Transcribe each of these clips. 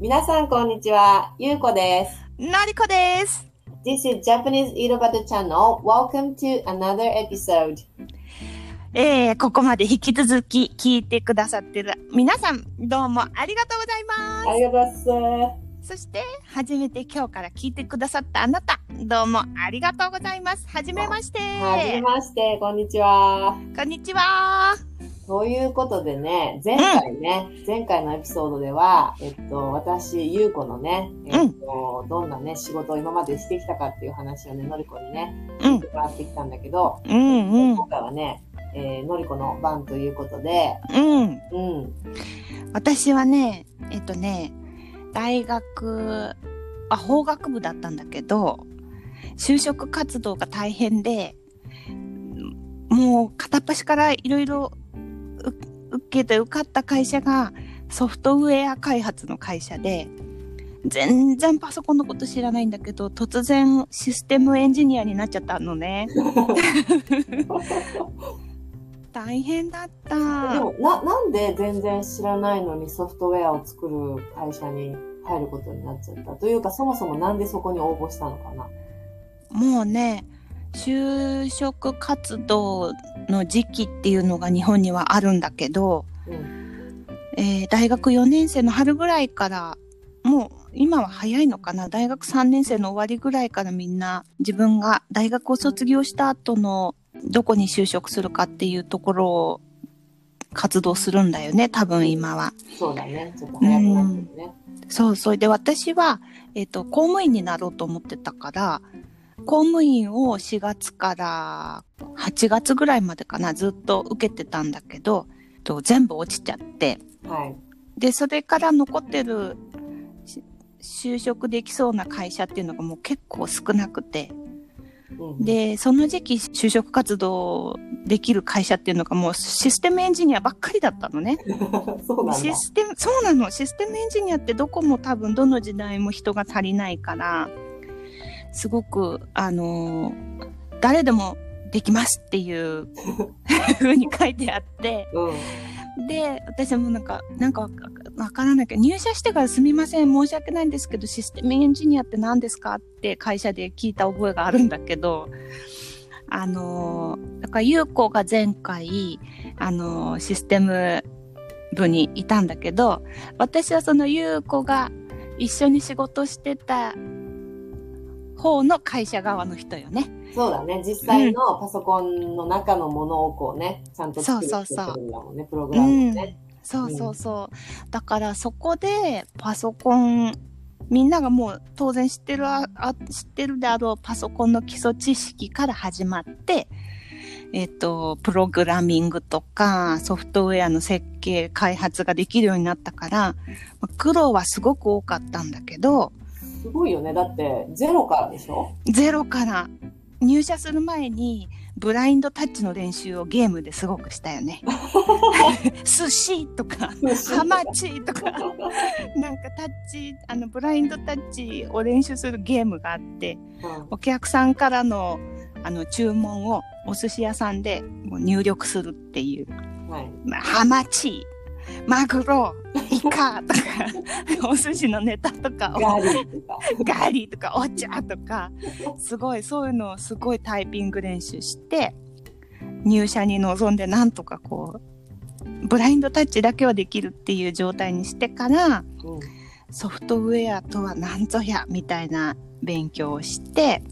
皆さん、こんにちは。ゆうこです。のりこです。This is Japanese Irobata Channel. Welcome to another episode. えー、ここまで引き続き聞いてくださってる皆さん、どうもありがとうございまありがとうございます。す。そして、初めて今日から聞いてくださったあなた、どうもありがとうございます。はじめまして。はじめまして、こんにちは。こんにちは。ということでね、前回ね、前回のエピソードでは、えっと、私、ゆうこのね、えっと、どんなね、仕事を今までしてきたかっていう話をね、のりこにね、うん聞いてもらってきたんだけど、うんうん。今回はね、えー、のりこの番ということで、うん。うん、私はね、えっとね、大学、あ、法学部だったんだけど、就職活動が大変で、もう片っ端からいろいろ受けて受かった会社がソフトウェア開発の会社で、全然パソコンのこと知らないんだけど、突然システムエンジニアになっちゃったのね。大変だった。でもな、なんで全然知らないのにソフトウェアを作る会社に入ることになっちゃった？というか、そもそもなんでそこに応募したのかな？もうね、就職活動の時期っていうのが日本にはあるんだけど、うん。えー大学4年生の春ぐらいから、もう今は早いのかな、大学3年生の終わりぐらいからみんな自分が大学を卒業した後のどこに就職するかっていうところを活動するんだよね、多分今は。そうだね。ちょっと早くなってるね。そう、それで私は、えっ、と、公務員になろうと思ってたから、公務員を4月から8月ぐらいまでかな、ずっと受けてたんだけど、と全部落ちちゃって、はい。で、それから残ってるし就職できそうな会社っていうのがもう結構少なくて、うん、で、その時期就職活動できる会社っていうのがもうシステムエンジニアばっかりだったのね。システム、そうなの。システムエンジニアってどこも多分どの時代も人が足りないから、すごく、あのー誰でもできますっていう 風に書いてあって、うん。で、私もなんか、なんかわわからないけど、入社してからすみません、申し訳ないんですけど、システムエンジニアって何ですかって会社で聞いた覚えがあるんだけど、あのー、だから、ゆうこが前回、あのー、システム部にいたんだけど、私はそのゆうこが一緒に仕事してた方の会社側の人よね。そうだね。実際のパソコンの中のものをこうね、ちゃんと作るそうそうそう作ってるんだもんね、プログラムをね。そうそうそう。だからそこでパソコン、みんながもう当然知ってるあ、あ知ってるであろうパソコンの基礎知識から始まって、えっ、と、プログラミングとかソフトウェアの設計、開発ができるようになったから、まあ苦労はすごく多かったんだけど、すごいよね。だって、ゼロからでしょ？ゼロから入社する前にブラインドタッチの練習をゲームですごくしたよね。寿司とか、ハマチとか、なんかタッチ、あの、ブラインドタッチを練習するゲームがあって、うんお客さんからの、あの、注文をお寿司屋さんでもう入力するっていう。はい。まあハマチ、マグロ、イカとか、お寿司のネタとかをガーリーとか。ガーリーとかお茶とか、すごい、そういうのをすごいタイピング練習して、入社に臨んでなんとかこう、ブラインドタッチだけはできるっていう状態にしてから、うん。ソフトウェアとは何ぞや、みたいな勉強をして、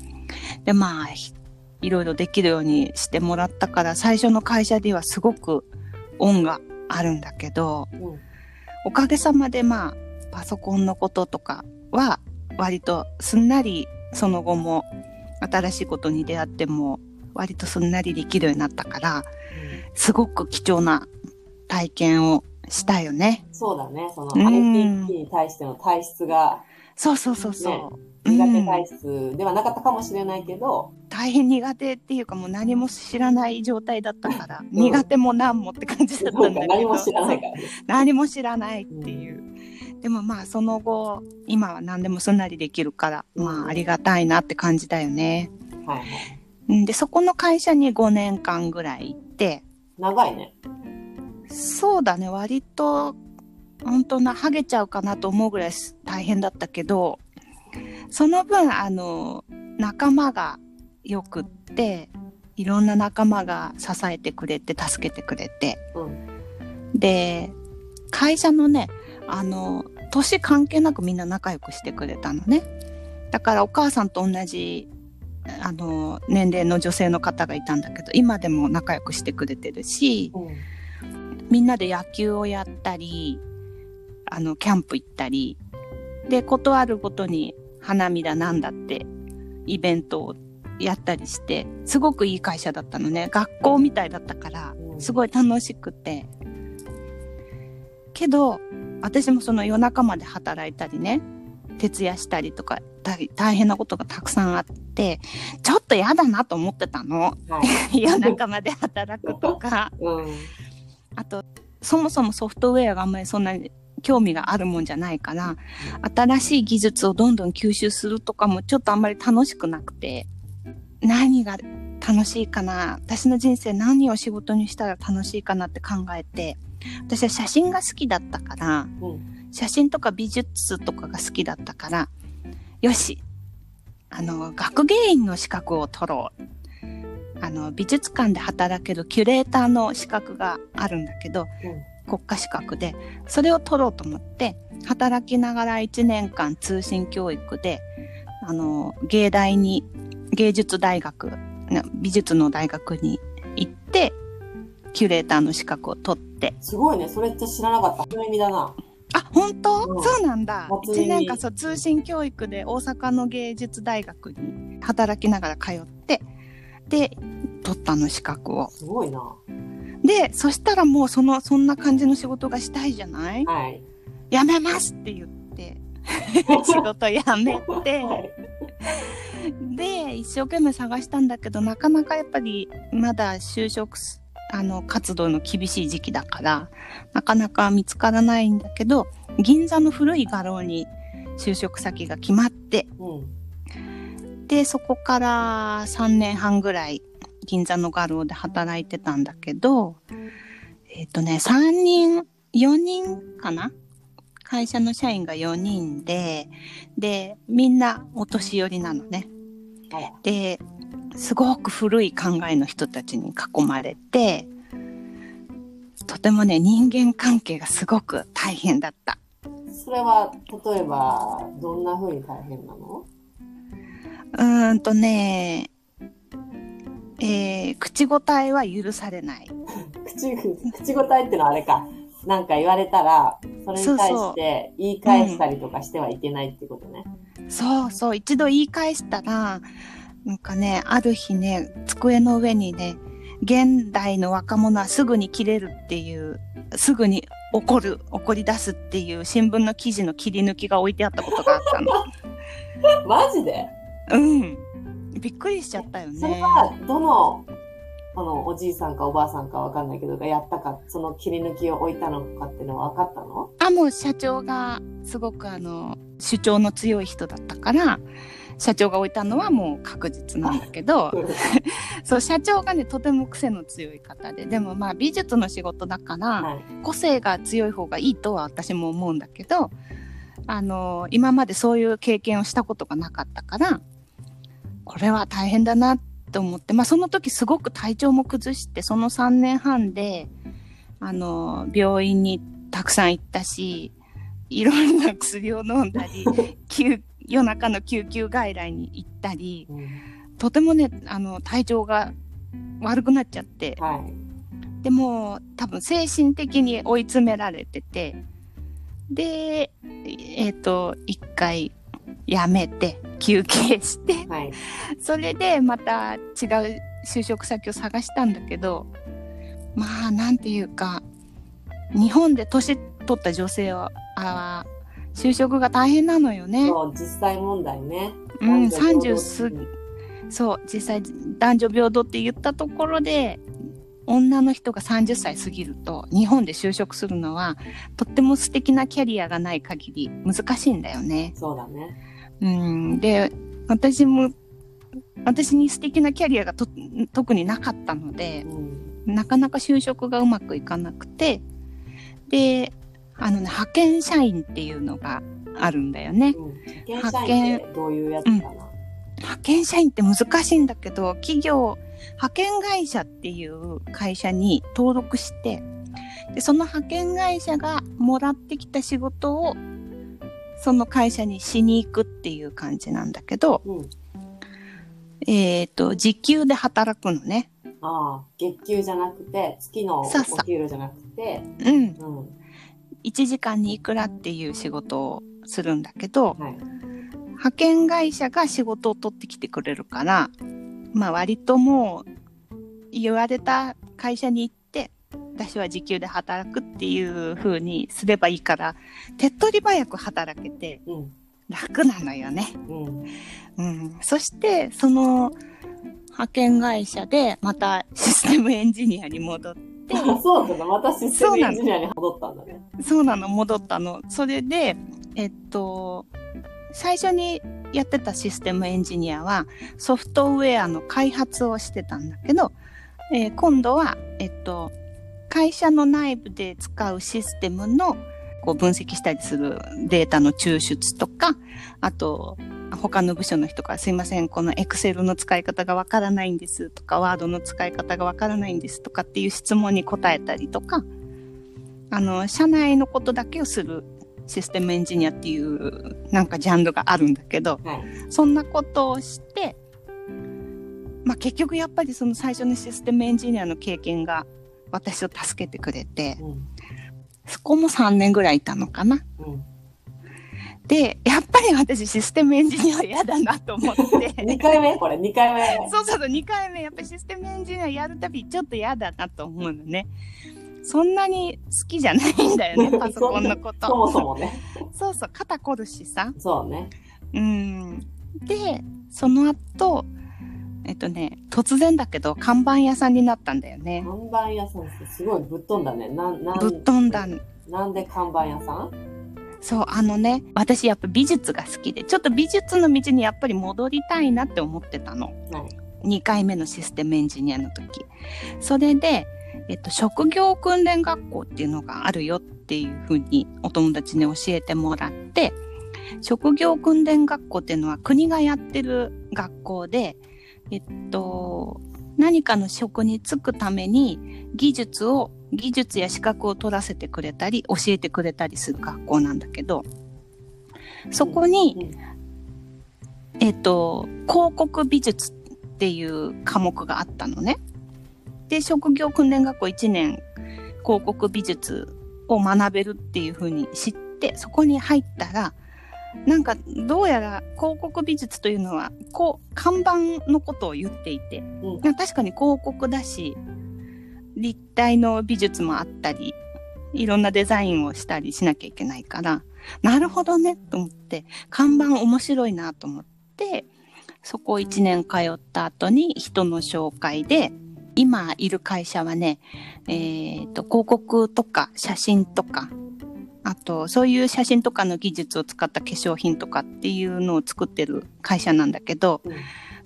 で、まあ、ひいろいろできるようにしてもらったから、最初の会社ではすごく恩があるんだけど、うん。おかげさまでまあ、パソコンのこととかは、割とすんなり、その後も、新しいことに出会っても、割とすんなりできるようになったから、すごく貴重な体験をしたよね。そうだね。そのうん ITP に対しての体質がそうそうそうそう。苦手うん体質ではなかったかもしれないけど、大変苦手っていうかもう何も知らない状態だったから、苦手も何もって感じだったなんんだけど。か何も知らないからね。何も知らないっていう。でもまあその後、今は何でもすんなりできるから、まあありがたいなって感じだよね。はいで、そこの会社に5年間ぐらい行って、長いね。そうだね、割と、本当な、ハゲちゃうかなと思うぐらいす大変だったけど、その分、あの、仲間がよくって、いろんな仲間が支えてくれて、助けてくれて。うん。で、会社のね、あの、年関係なくみんな仲良くしてくれたのね。だからお母さんと同じ、あの、年齢の女性の方がいたんだけど、今でも仲良くしてくれてるし、うん。みんなで野球をやったり、あの、キャンプ行ったり、で、ことあるごとに花見だなんだって、イベントをやったりして、すごくいい会社だったのね。学校みたいだったからう、んすごい楽しくて。けど、私もその夜中まで働いたりね、徹夜したりとか、大大変なことがたくさんあって、ちょっと嫌だなと思ってたの。はい。夜中まで働くとか。うん。あと、そもそもソフトウェアがあんまりそんなに興味があるもんじゃないから、新しい技術をどんどん吸収するとかもちょっとあんまり楽しくなくて、何が楽しいかな私の人生何を仕事にしたら楽しいかなって考えて、私は写真が好きだったから、うん。写真とか美術とかが好きだったから、よし、あの、学芸員の資格を取ろう。あの、美術館で働けるキュレーターの資格があるんだけど、国家資格で、それを取ろうと思って、働きながら1年間通信教育で、あの、芸大に、芸術大学、な美術の大学に行って、キュレーターの資格を取って、すごいね。それって知らなかった。初耳だな。あ、本当、うんそうなんだ。初耳1年間そう通信教育で大阪の芸術大学に働きながら通って、で、取ったの資格を。すごいな。で、そしたらもうその、そんな感じの仕事がしたいじゃない？はい。辞めますって言って、仕事辞めて、はい。で、一生懸命探したんだけど、なかなかやっぱりまだ就職す、あの、活動の厳しい時期だから、なかなか見つからないんだけど、銀座の古い画廊に就職先が決まって、うん。で、そこから3年半ぐらい銀座の画廊で働いてたんだけど、えっ、とね、3人、4人かな？会社の社員が4人で、で、みんなお年寄りなのね。で、すごく古い考えの人たちに囲まれて、とてもね、人間関係がすごく大変だった。それは、例えば、どんな風に大変なの？うーんとね、えー、口答えは許されない。口、口答えってのはあれか。なんか言われたら、それに対して言い返したりとかしてはいけないってことね。そうそう、一度言い返したら、なんかね、ある日ね、机の上にね、現代の若者はすぐに切れるっていう、すぐに怒る、怒り出すっていう新聞の記事の切り抜きが置いてあったことがあったの。マジで？うん。びっくりしちゃったよそれね。は、どの、このおじいさんかおばあさんかわかんないけど、がやったか、その切り抜きを置いたのかっていうのは分かったの？あ、もう社長がすごくあの、主張の強い人だったから、社長が置いたのはもう確実なんだけど、そう、社長がね、とても癖の強い方で、でもまあ美術の仕事だから、はい。個性が強い方がいいとは私も思うんだけど、あの、今までそういう経験をしたことがなかったから、これは大変だなと思って、まあその時すごく体調も崩して、その3年半で、あの、病院にたくさん行ったし、いろんな薬を飲んだり、救夜中の救急外来に行ったり、うんとてもね、あの、体調が悪くなっちゃって、はい。でも多分精神的に追い詰められててでえっ、と一回やめて休憩してはい。それでまた違う就職先を探したんだけどまあなんていうか日本で年取った女性はあ就職が大変なのよね。そう、実際問題ね。うん、男女平等30過ぎそう実際男女平等って言ったところで女の人が30歳過ぎると日本で就職するのはとっても素敵なキャリアがない限り難しいんだよね。そうだね。うん、で私も私に素敵なキャリアがと特になかったのでうん。なかなか就職がうまくいかなくてであのね派遣社員っていうのがあるんだよね。うん、派遣どういうやつかな、派遣社員って難しいんだけど、企業、派遣会社っていう会社に登録して、で、その派遣会社がもらってきた仕事を、その会社にしに行くっていう感じなんだけど、うん。えっ、と、時給で働くのね。ああ、月給じゃなくて、月のお給料じゃなくて、うん。うん。1時間にいくらっていう仕事をするんだけど、はい。派遣会社が仕事を取ってきてくれるから、まあ割ともう言われた会社に行って、私は時給で働くっていう風にすればいいから、手っ取り早く働けてうん。楽なのよね。うん。うん。そして、その派遣会社でまたシステムエンジニアに戻って、あ そうなんだ。またシステムエンジニアに戻ったんだね。そうなの、戻ったの。それで、えっと、最初にやってたシステムエンジニアはソフトウェアの開発をしてたんだけど、えー今度は、えっと、会社の内部で使うシステムのこう分析したりするデータの抽出とか、あと、他の部署の人からすいません、この Excel の使い方がわからないんですとか、Word の使い方がわからないんですとかっていう質問に答えたりとか、あの、社内のことだけをするシステムエンジニアっていうなんかジャンルがあるんだけど、はい。そんなことをして、まあ結局やっぱりその最初のシステムエンジニアの経験が私を助けてくれて、うん。そこも3年ぐらいいたのかな。うん。で、やっぱり私システムエンジニアは嫌だなと思って。2回目？これ？2回目。そうそうそう、2回目、やっぱりシステムエンジニアやるたびちょっと嫌だなと思うのね。そんなに好きじゃないんだよね、パソコンのこと。そもそもね。そうそう、肩凝るしさ。そうね。うん。で、その後、えっとね、突然だけど、看板屋さんになったんだよね。看板屋さんってすごいぶっ飛んだね。なん、なん、ぶっ飛んだ。なんで看板屋さん？そう、あのね、私やっぱ美術が好きで、ちょっと美術の道にやっぱり戻りたいなって思ってたの。はい。2回目のシステムエンジニアの時。それで、えっと、職業訓練学校っていうのがあるよっていうふうにお友達に教えてもらって、職業訓練学校っていうのは国がやってる学校で、えっと、何かの職に就くために技術を、技術や資格を取らせてくれたり、教えてくれたりする学校なんだけど、そこに、えっと、広告美術っていう科目があったのね。で、職業訓練学校1年広告美術を学べるっていう風に知って、そこに入ったら、なんかどうやら広告美術というのは、こう、看板のことを言っていて、うん。まあ確かに広告だし、立体の美術もあったり、いろんなデザインをしたりしなきゃいけないから、なるほどね、と思って、看板面白いなと思って、そこ1年通った後に人の紹介で、今いる会社はね、えっ、と、広告とか写真とか、あと、そういう写真とかの技術を使った化粧品とかっていうのを作ってる会社なんだけど、うん。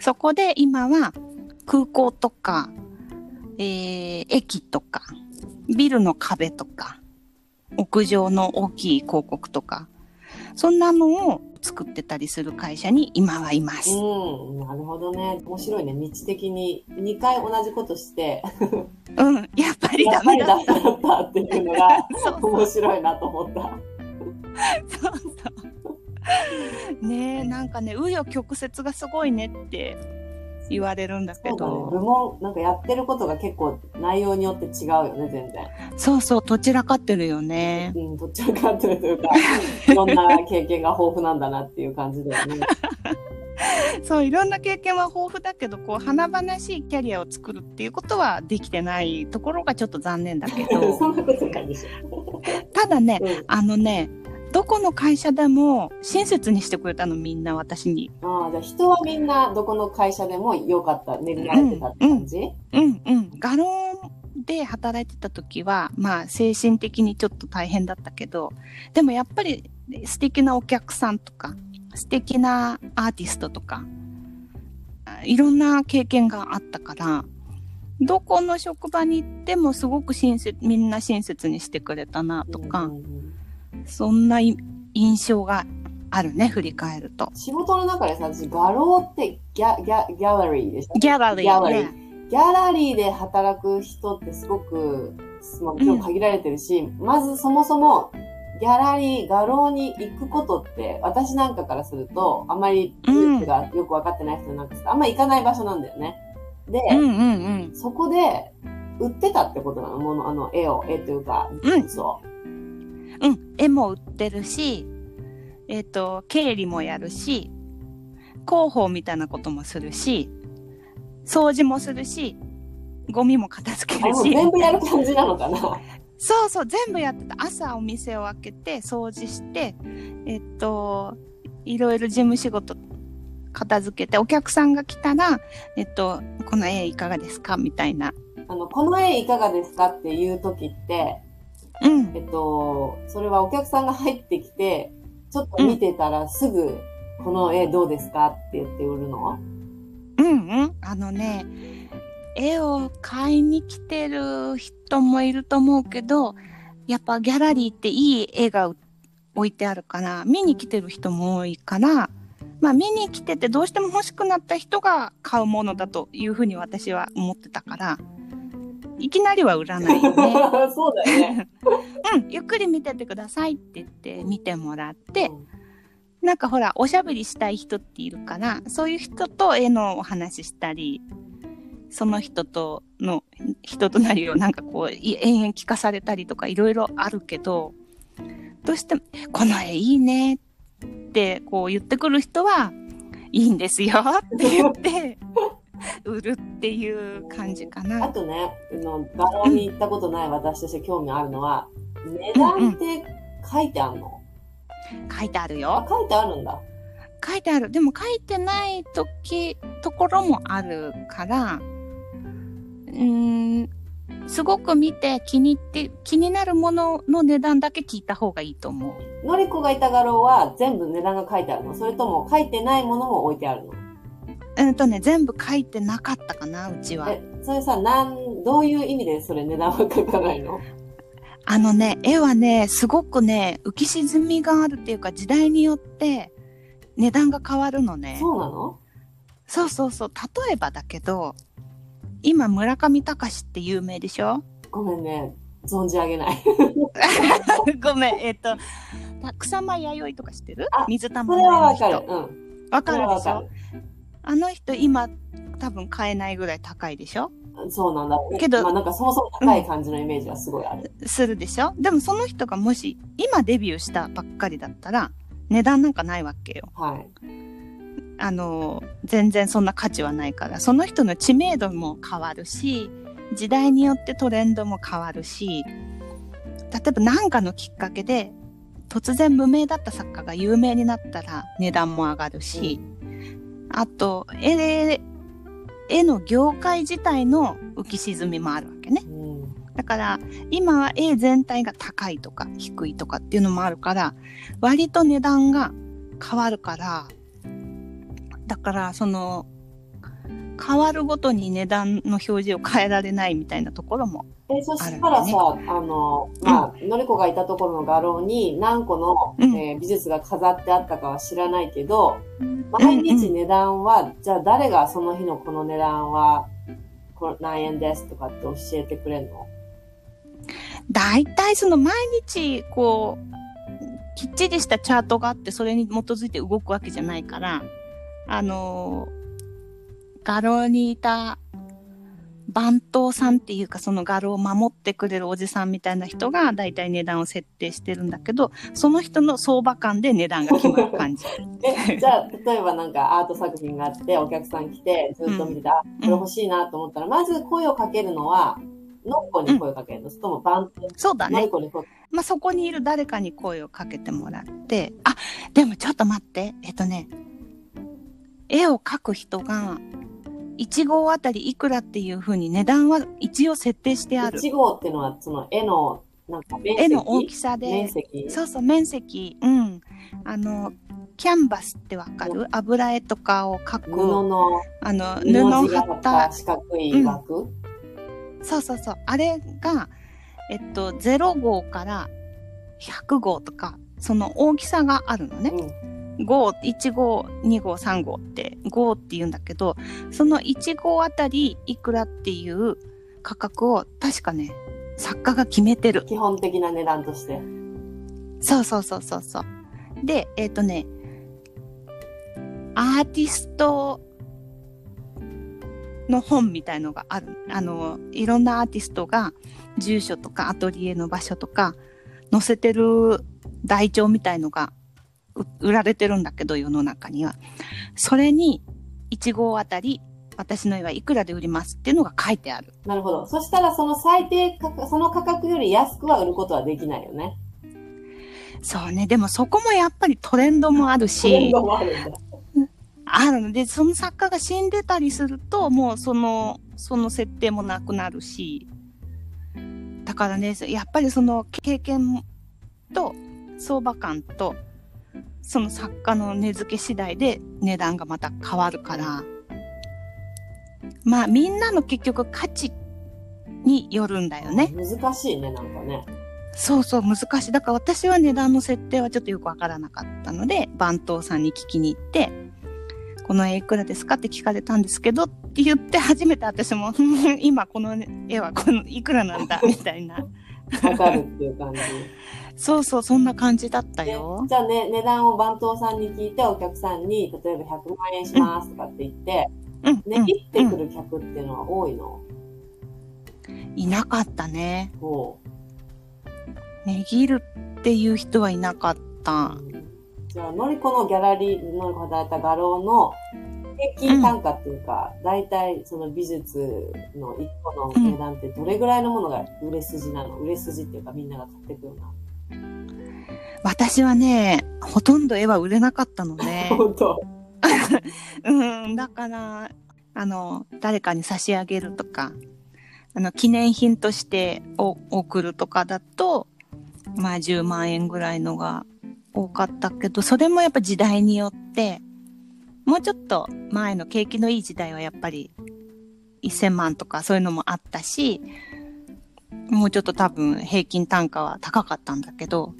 そこで今は空港とか、えー駅とか、ビルの壁とか、屋上の大きい広告とか、そんなのを作ってたりする会社に今はいます。うん、なるほどね。面白いね。道的に2回同じことして、うん、やっぱりやダメだっ。ただったっていうのが 面白いなと思った。そうそう。ねえ、なんかね、紆余曲折がすごいねって言われるんだけそうだね。部ど、門、なんかやってることが結構内容によって違うよね、全然。そうそう、どちらかってるよね。うん、どっちらかっていうというか、いろんな経験が豊富なんだなっていう感じだよね。そう、いろんな経験は豊富だけど、こう、華々しいキャリアを作るっていうことはできてないところがちょっと残念だけど。ただね、うんあのね、どこの会社でも親切にしてくれたの、みんな私に。ああ、じゃあ人はみんなどこの会社でも良かった、恵まれてたって感じ、うんうん。画廊で働いてた時は、まあ精神的にちょっと大変だったけど、でもやっぱり素敵なお客さんとか、素敵なアーティストとか、あいろんな経験があったから、どこの職場に行ってもすごく親切、みんな親切にしてくれたなとか、うんうんうんそんない印象があるね、振り返ると。仕事の中でさ、私、画廊ってギャ、ギャ、ギャラリーでしょギャラリー。ギャラリーギャラリーで働く人ってすごく、まあ、今日限られてるし、まずそもそも、ギャラリー、画廊に行くことって、私なんかからすると、あまりルーツがよくわかってない人なんかするとあんま行かない場所なんだよね。で、うんうんうん。そこで、売ってたってことなの？もの、あの、絵を、絵というか、うん技術を。うん、絵も売ってるし、えっ、と、経理もやるし、広報みたいなこともするし、掃除もするし、ゴミも片付けるし、全部やる感じなのかな？そうそう、全部やってた。朝お店を開けて、掃除して、えっと、いろいろ事務仕事片付けて、お客さんが来たら、えっと、この絵いかがですか？みたいな。あの、この絵いかがですか？っていう時って、うん。えっと、それはお客さんが入ってきて、ちょっと見てたらすぐ、この絵どうですかって言って売るの？うんうん。あのね、絵を買いに来てる人もいると思うけど、やっぱギャラリーっていい絵が置いてあるから、見に来てる人も多いから、まあ見に来ててどうしても欲しくなった人が買うものだというふうに私は思ってたから、いきなりは売らないよね。そうだよね。うん、ゆっくり見ててくださいって言って見てもらって、うんなんかほら、おしゃべりしたい人っているから、そういう人と絵のお話ししたり、その人との、人となりをなんかこう、い延々聞かされたりとかいろいろあるけど、どうしても、この絵いいねってこう言ってくる人は、いいんですよって言って、売るっていう感じかあな。とね、あの、画廊に行ったことない私として興味あるのは、値段って書いてあるの、書いてあるあよ。、書いてあるんだ。書いてある。でも書いてない時、ところもあるから、うーん、すごく見て気に入って、気になるものの値段だけ聞いた方がいいと思う。のりこがいた画廊は全部値段が書いてあるのそれとも書いてないものも置いてあるのうんとね、全部書いてなかったかな、うちは。え、それさ、なん、どういう意味でそれ値段は書かないの？あのね、絵はね、すごくね、浮き沈みがあるっていうか、時代によって値段が変わるのね。そうなの？そうそうそう。例えばだけど、今、村上隆って有名でしょ？ごめんね。存じ上げない。ごめん、えっ、と、草間弥生とか知ってる？あ水玉それはの絵のわかる。人。うん。わかるでしょ？あの人今多分買えないぐらい高いでしょ？るそうなんだ。けどまあなんかそもそも高い感じのイメージはすごいある。するでしょ？でもその人がもし今デビューしたばっかりだったら値段なんかないわけよ。はい。あの、全然そんな価値はないから、その人の知名度も変わるし、時代によってトレンドも変わるし、例えば何かのきっかけで突然無名だった作家が有名になったら値段も上がるし、あと、絵、絵の業界自体の浮き沈みもあるわけね。うん。だから、今は絵全体が高いとか低いとかっていうのもあるから、割と値段が変わるから、だから、その、変わるごとに値段の表示を変えられないみたいなところも。え、そしたらさ、あの、まあ、のりこがいたところの画廊に何個の、うん。えー美術が飾ってあったかは知らないけど、毎日値段は、じゃあ誰がその日のこの値段は、これ何円ですとかって教えてくれるの？大体その毎日、こう、きっちりしたチャートがあって、それに基づいて動くわけじゃないから、あのー画廊にいた番頭さんっていうか、その画廊を守ってくれるおじさんみたいな人が大体値段を設定してるんだけど、その人の相場感で値段が決まる感じ。え、じゃあ、例えばなんかアート作品があって、お客さん来て、ずっと見てて、あ、これ欲しいなと思ったら、まず声をかけるのは、のっこに声をかけるの、それともバンそうだね。まあ、そこにいる誰かに声をかけてもらって、あ、でもちょっと待って、えっとね、絵を描く人が、1号あたりいくらっていう風に値段は一応設定してあける。る。1号っていうのは、その絵の、なんか面積絵の大きさ面で、積そうそう、面積、うん。あの、キャンバスってわかる？油絵とかを描布く、の、あの、布布を貼ったた四角い枠、そうそうそう。あれが、えっと、0号から100号とか、その大きさがあるのね。うん号、1号、2号、3号って号って言うんだけど、その1号あたりいくらっていう価格を確かね、作家が決めてる。基本的な値段として。そうそうそうそうそう。で、えっ、とね、アーティストの本みたいのがある。あの、いろんなアーティストが住所とかアトリエの場所とか載せてる台帳みたいのがう売られてるんだけど、世の中には。それに1号あたり私の絵はいくらで売りますっていうのが書いてある。なるほど。そしたらその最低価格、その価格より安くは売ることはできないよね。そうね。でもそこもやっぱりトレンドもあるし。トレンドもあるんだ。あるので、その作家が死んでたりすると、もうその、その設定もなくなるし。だからね、やっぱりその経験と相場感と、その作家の値付け次第で値段がまた変わるから。まあみんなの結局価値によるんだよね。難しいね、なんかね。そうそう難しい。だから私は値段の設定はちょっとよくわからなかったので、番頭さんに聞きに行って、この絵いくらですかって聞かれたんですけどって言って初めて私も 今この絵はこのいくらなんだみたいな。わかるっていう感じ。そうそう、そんな感じだったでよ。じゃあね、値段を番頭さんに聞いて、お客さんに、例えば100万円しますとかって言って、うん、切ってくる客っていうのは多いの？いなかったね。も値切るっていう人はいなかった。う。じゃあ、のりこのギャラリー、のりこ働いた画廊の平均単価っていうか、大体その美術の一個の値段ってどれぐらいのものが売れ筋なの？売れ筋っていうかみんなが買ってくるな。私はね、ほとんど絵は売れなかったのね。本当。うん、だから、あの、誰かに差し上げるとか、あの、記念品としてお送るとかだと、まあ10万円ぐらいのが多かったけど、それもやっぱ時代によって、もうちょっと前の景気のいい時代はやっぱり1000万とかそういうのもあったし、もうちょっと多分平均単価は高かったんだけど、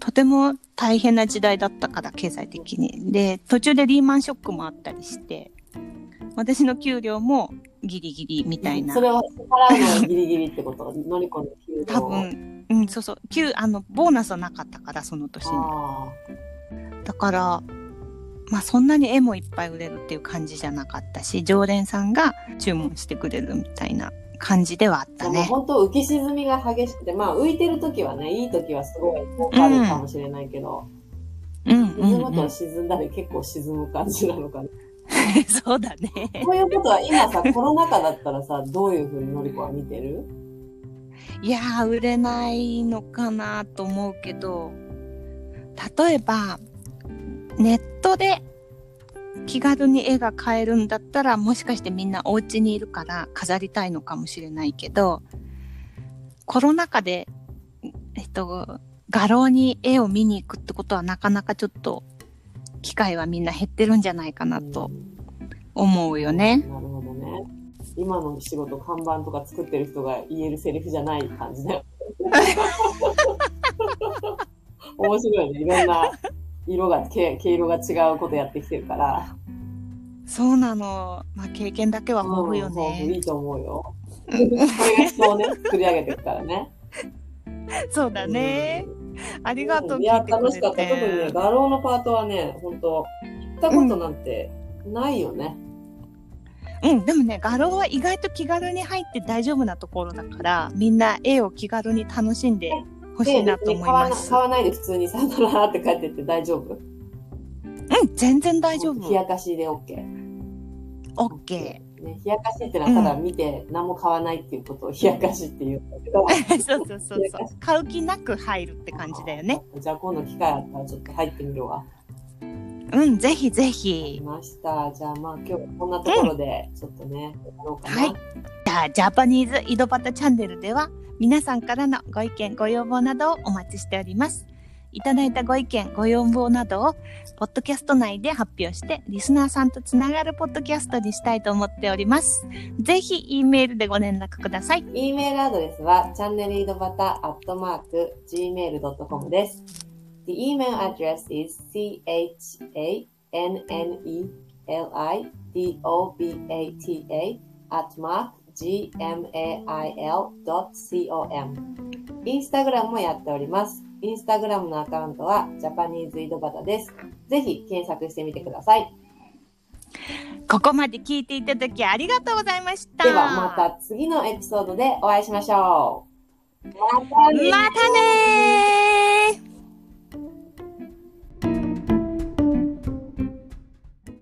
とても大変な時代だったから、経済的に。で、途中でリーマンショックもあったりして、私の給料もギリギリみたいなそ。れを払うのがギリギリってこと？のりこの給料多分、うん、そうそう。給、あの、ボーナスはなかったから、その年に。あだから、まあそんなに絵もいっぱい売れるっていう感じじゃなかったし、常連さんが注文してくれるみたいな感じではあったね。本当浮き沈みが激しくて、まあ浮いてる時はね、いい時はすごい効果あるかもしれないけど、うん、沈うん、むとうん。沈んだり結構沈む感じなのかな。そうだね。こういうことは今さ、コロナ禍だったらさ、どういうふうにのりこは見てる？いやー、売れないのかなと思うけど、例えば、ネットで気軽に絵が買えるんだったら、もしかしてみんなお家にいるから飾りたいのかもしれないけど、コロナ禍で、えっと、画廊に絵を見に行くってことはなかなかちょっと、機会はみんな減ってるんじゃないかなと思うよね。なるほどね。今の仕事、看板とか作ってる人が言えるセリフじゃない感じだよ。面白いね。いろんな色が、毛毛色が違うことやってきてるから。そうなの。まあ経験だけは豊富ようんいね。いと思うよ。これが人をね、作り上げていくからね。そうだね。ありがとう、いや、楽しかった。特にね、て。画廊のパートはね、本当行ったことなんてないよね。うん、でもね、画廊は意外と気軽に入って大丈夫なところだから、みんな絵を気軽に楽しんでほしいなと思い買わなます。買わないで普通にさよならって帰ってって大丈夫？うん、全然大丈夫。冷やかしで OK。オッケね、冷やかしってのはただ見て何も買わないっていうことを冷やかしって言う。そうそうそうそう。買う気なく入るって感じだよね。じゃあ今度機会あったらちょっと入ってみるわ。うん、ぜひぜひ。ました。じゃあまあ今日はこんなところでちょっとね、うかな。はいじゃあ、ジャパニーズ井戸端チャンネルでは、皆さんからのご意見、ご要望などをお待ちしております。いただいたご意見、ご要望などを、ポッドキャスト内で発表して、リスナーさんとつながるポッドキャストにしたいと思っております。ぜひ、E メールでご連絡ください。E メールアドレスは、チャンネル井戸端アットマーク、gmail.com です。The email address is chanelidobata at mark gmail.com インスタグラムもやっております。インスタグラムのアカウントはジャパニーズ井戸端です。ぜひ検索してみてください。ここまで聞いていただきありがとうございました。ではまた次のエピソードでお会いしましょう。またねまたねー